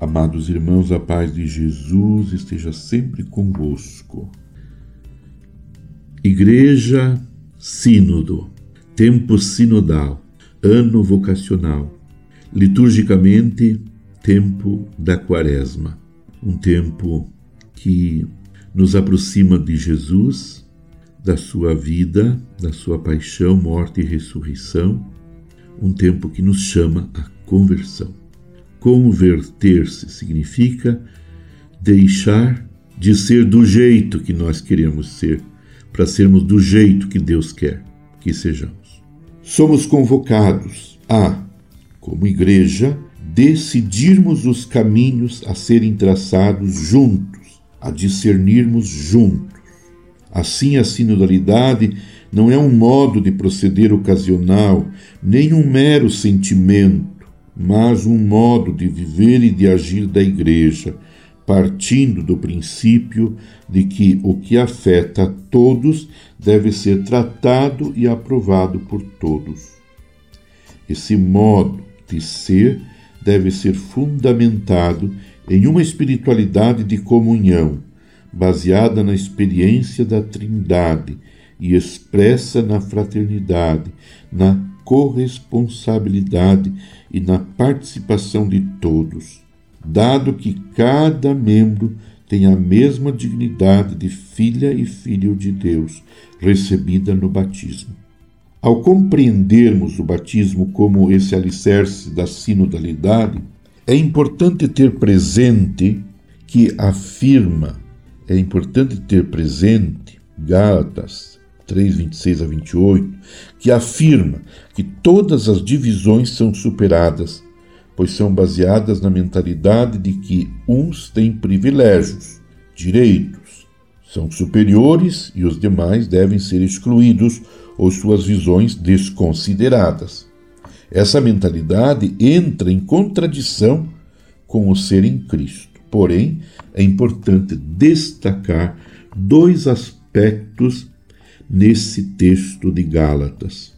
Amados irmãos, a paz de Jesus esteja sempre convosco. Igreja Sínodo, tempo sinodal, ano vocacional, liturgicamente, tempo da Quaresma, um tempo que nos aproxima de Jesus, da sua vida, da sua paixão, morte e ressurreição, um tempo que nos chama à conversão. Converter-se significa deixar de ser do jeito que nós queremos ser, para sermos do jeito que Deus quer que sejamos. Somos convocados a, como igreja, decidirmos os caminhos a serem traçados juntos, a discernirmos juntos. Assim, a sinodalidade não é um modo de proceder ocasional, nem um mero sentimento, mas um modo de viver e de agir da Igreja, partindo do princípio de que o que afeta a todos deve ser tratado e aprovado por todos. Esse modo de ser deve ser fundamentado em uma espiritualidade de comunhão, baseada na experiência da Trindade e expressa na fraternidade, na corresponsabilidade e na participação de todos, dado que cada membro tem a mesma dignidade de filha e filho de Deus, recebida no batismo. Ao compreendermos o batismo como esse alicerce da sinodalidade, é importante ter presente que afirma, é importante ter presente, Gálatas 3, 26 a 28, que afirma que todas as divisões são superadas, pois são baseadas na mentalidade de que uns têm privilégios, direitos, são superiores e os demais devem ser excluídos ou suas visões desconsideradas. Essa mentalidade entra em contradição com o ser em Cristo. Porém, é importante destacar dois aspectos nesse texto de Gálatas.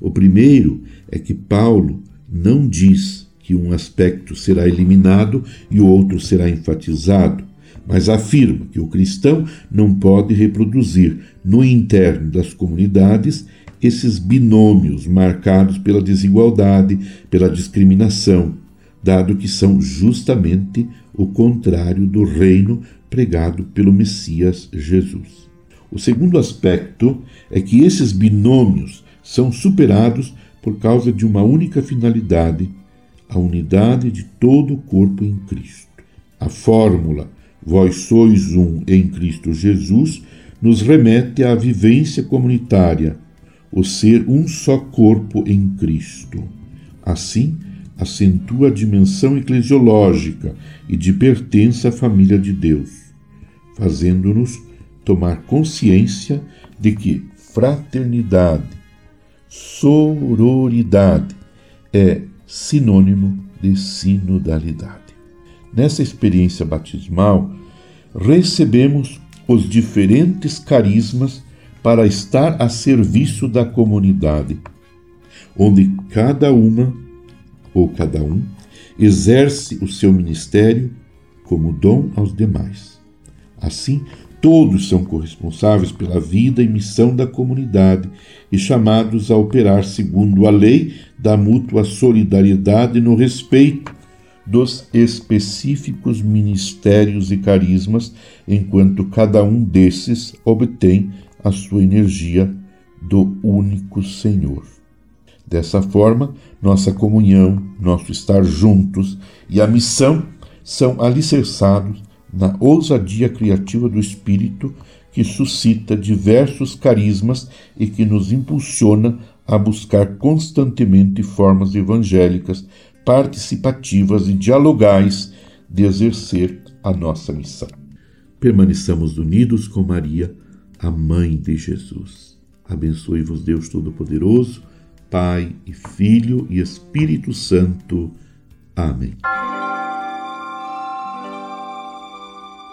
O primeiro é que Paulo não diz que um aspecto será eliminado e o outro será enfatizado, mas afirma que o cristão não pode reproduzir no interno das comunidades esses binômios marcados pela desigualdade, pela discriminação, dado que são justamente o contrário do reino pregado pelo Messias Jesus. O segundo aspecto é que esses binômios são superados por causa de uma única finalidade, a unidade de todo o corpo em Cristo. A fórmula vós sois um em Cristo Jesus nos remete à vivência comunitária, o ser um só corpo em Cristo. Assim, acentua a dimensão eclesiológica e de pertença à família de Deus, fazendo-nos tomar consciência de que fraternidade, sororidade é sinônimo de sinodalidade. Nessa experiência batismal, recebemos os diferentes carismas para estar a serviço da comunidade, onde cada uma ou cada um exerce o seu ministério como dom aos demais. Assim, Todos são corresponsáveis pela vida e missão da comunidade e chamados a operar segundo a lei da mútua solidariedade no respeito dos específicos ministérios e carismas, enquanto cada um desses obtém a sua energia do único Senhor. Dessa forma, nossa comunhão, nosso estar juntos e a missão são alicerçados na ousadia criativa do espírito que suscita diversos carismas e que nos impulsiona a buscar constantemente formas evangélicas, participativas e dialogais de exercer a nossa missão. Permaneçamos unidos com Maria, a mãe de Jesus. Abençoe-vos Deus Todo-Poderoso, Pai e Filho e Espírito Santo. Amém.